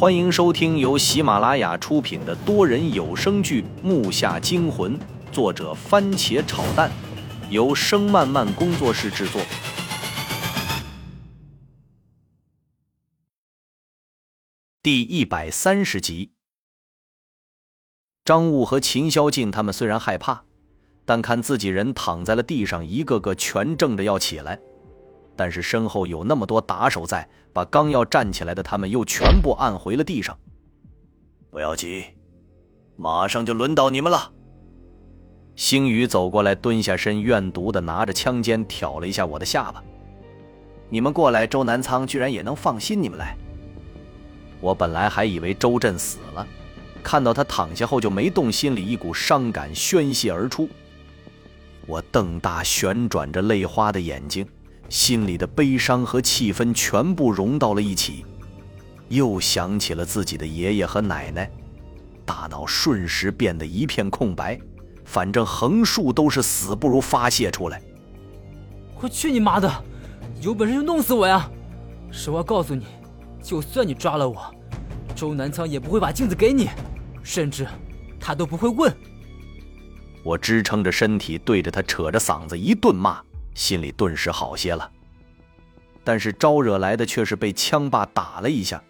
欢迎收听由喜马拉雅出品的多人有声剧《木下惊魂》，作者番茄炒蛋，由声漫漫工作室制作。第一百三十集，张悟和秦霄静他们虽然害怕，但看自己人躺在了地上，一个个全正着要起来。但是身后有那么多打手在，把刚要站起来的他们又全部按回了地上。不要急，马上就轮到你们了。星宇走过来，蹲下身，怨毒的拿着枪尖挑了一下我的下巴。你们过来，周南仓居然也能放心你们来。我本来还以为周震死了，看到他躺下后就没动，心里一股伤感宣泄而出。我瞪大旋转着泪花的眼睛。心里的悲伤和气氛全部融到了一起，又想起了自己的爷爷和奶奶，大脑瞬时变得一片空白。反正横竖都是死，不如发泄出来。我去你妈的！有本事就弄死我呀！实话告诉你，就算你抓了我，周南仓也不会把镜子给你，甚至他都不会问。我支撑着身体，对着他扯着嗓子一顿骂。心里顿时好些了，但是招惹来的却是被枪霸打了一下，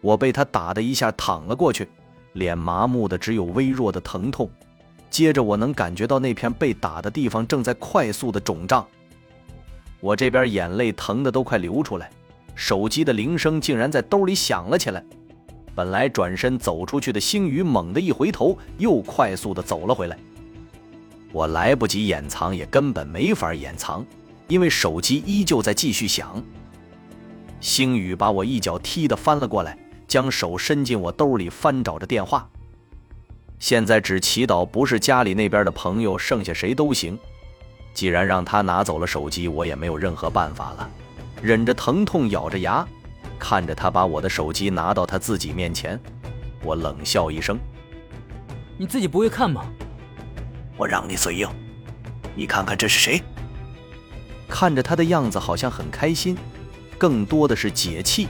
我被他打的一下躺了过去，脸麻木的只有微弱的疼痛，接着我能感觉到那片被打的地方正在快速的肿胀，我这边眼泪疼的都快流出来，手机的铃声竟然在兜里响了起来，本来转身走出去的星宇猛地一回头，又快速的走了回来。我来不及掩藏，也根本没法掩藏，因为手机依旧在继续响。星宇把我一脚踢得翻了过来，将手伸进我兜里翻找着电话。现在只祈祷不是家里那边的朋友，剩下谁都行。既然让他拿走了手机，我也没有任何办法了。忍着疼痛，咬着牙，看着他把我的手机拿到他自己面前，我冷笑一声：“你自己不会看吗？”我让你嘴硬，你看看这是谁？看着他的样子好像很开心，更多的是解气。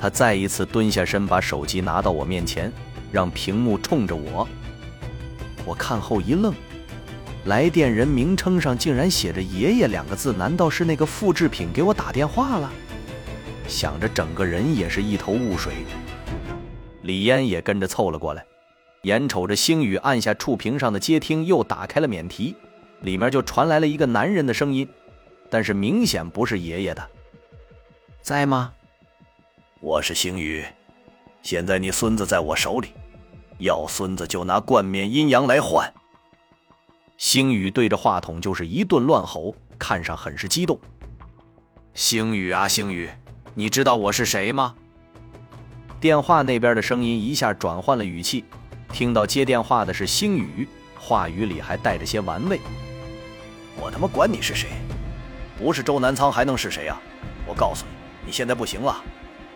他再一次蹲下身，把手机拿到我面前，让屏幕冲着我。我看后一愣，来电人名称上竟然写着“爷爷”两个字，难道是那个复制品给我打电话了？想着，整个人也是一头雾水。李嫣也跟着凑了过来。眼瞅着星宇按下触屏上的接听，又打开了免提，里面就传来了一个男人的声音，但是明显不是爷爷的。在吗？我是星宇，现在你孙子在我手里，要孙子就拿冠冕阴阳来换。星宇对着话筒就是一顿乱吼，看上很是激动。星宇啊，星宇，你知道我是谁吗？电话那边的声音一下转换了语气。听到接电话的是星宇，话语里还带着些玩味。我他妈管你是谁，不是周南仓还能是谁啊？我告诉你，你现在不行了，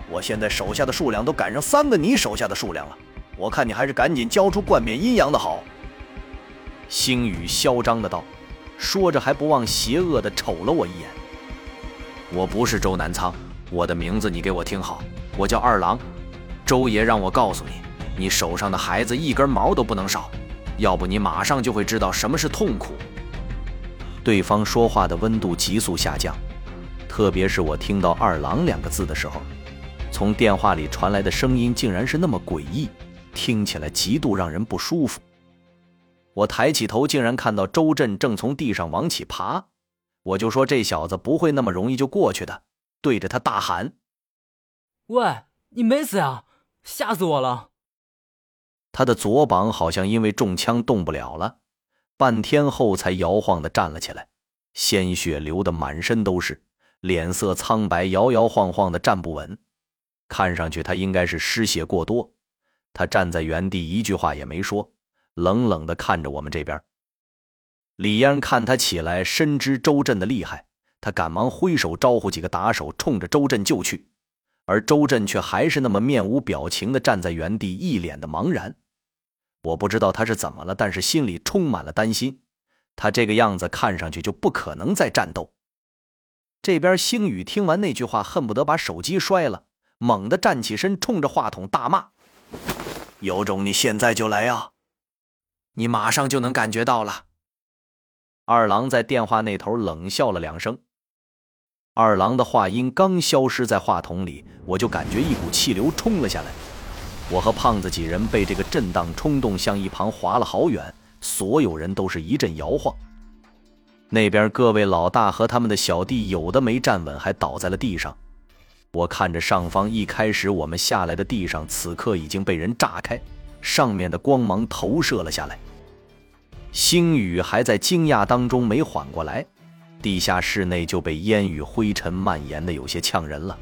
我现在手下的数量都赶上三个你手下的数量了，我看你还是赶紧交出冠冕阴阳的好。星宇嚣张的道，说着还不忘邪恶的瞅了我一眼。我不是周南仓，我的名字你给我听好，我叫二郎，周爷让我告诉你。你手上的孩子一根毛都不能少，要不你马上就会知道什么是痛苦。对方说话的温度急速下降，特别是我听到“二郎”两个字的时候，从电话里传来的声音竟然是那么诡异，听起来极度让人不舒服。我抬起头，竟然看到周震正从地上往起爬，我就说这小子不会那么容易就过去的，对着他大喊：“喂，你没死啊？吓死我了！”他的左膀好像因为中枪动不了了，半天后才摇晃的站了起来，鲜血流得满身都是，脸色苍白，摇摇晃晃的站不稳，看上去他应该是失血过多。他站在原地一句话也没说，冷冷的看着我们这边。李嫣看他起来，深知周震的厉害，他赶忙挥手招呼几个打手，冲着周震就去，而周震却还是那么面无表情的站在原地，一脸的茫然。我不知道他是怎么了，但是心里充满了担心。他这个样子看上去就不可能再战斗。这边星宇听完那句话，恨不得把手机摔了，猛地站起身，冲着话筒大骂：“有种你现在就来啊！你马上就能感觉到了。”二郎在电话那头冷笑了两声。二郎的话音刚消失在话筒里，我就感觉一股气流冲了下来。我和胖子几人被这个震荡冲动向一旁滑了好远，所有人都是一阵摇晃。那边各位老大和他们的小弟有的没站稳，还倒在了地上。我看着上方一开始我们下来的地上，此刻已经被人炸开，上面的光芒投射了下来。星宇还在惊讶当中没缓过来，地下室内就被烟雨灰尘蔓延的有些呛人了。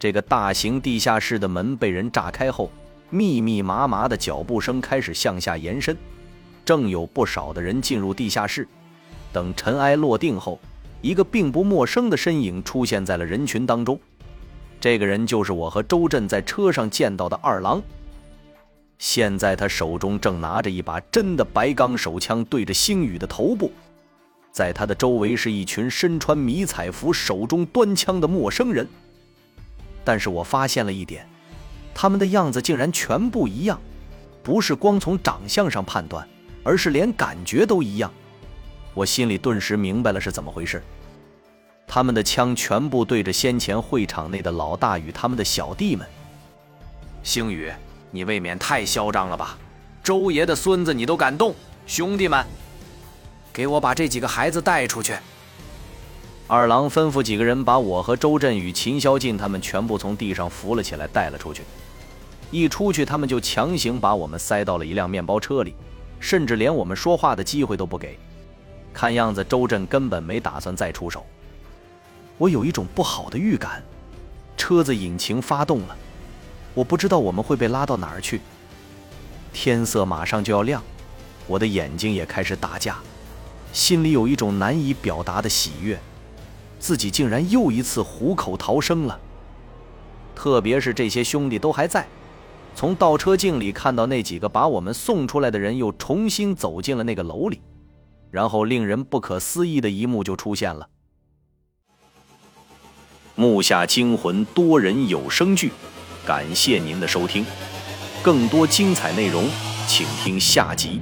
这个大型地下室的门被人炸开后，密密麻麻的脚步声开始向下延伸，正有不少的人进入地下室。等尘埃落定后，一个并不陌生的身影出现在了人群当中。这个人就是我和周震在车上见到的二郎。现在他手中正拿着一把真的白钢手枪，对着星宇的头部。在他的周围是一群身穿迷彩服、手中端枪的陌生人。但是我发现了一点，他们的样子竟然全部一样，不是光从长相上判断，而是连感觉都一样。我心里顿时明白了是怎么回事。他们的枪全部对着先前会场内的老大与他们的小弟们。星宇。你未免太嚣张了吧！周爷的孙子你都敢动，兄弟们，给我把这几个孩子带出去。二郎吩咐几个人把我和周震与秦霄进他们全部从地上扶了起来，带了出去。一出去，他们就强行把我们塞到了一辆面包车里，甚至连我们说话的机会都不给。看样子周震根本没打算再出手。我有一种不好的预感，车子引擎发动了。我不知道我们会被拉到哪儿去。天色马上就要亮，我的眼睛也开始打架，心里有一种难以表达的喜悦，自己竟然又一次虎口逃生了。特别是这些兄弟都还在，从倒车镜里看到那几个把我们送出来的人又重新走进了那个楼里，然后令人不可思议的一幕就出现了。木下惊魂多人有声剧。感谢您的收听，更多精彩内容，请听下集。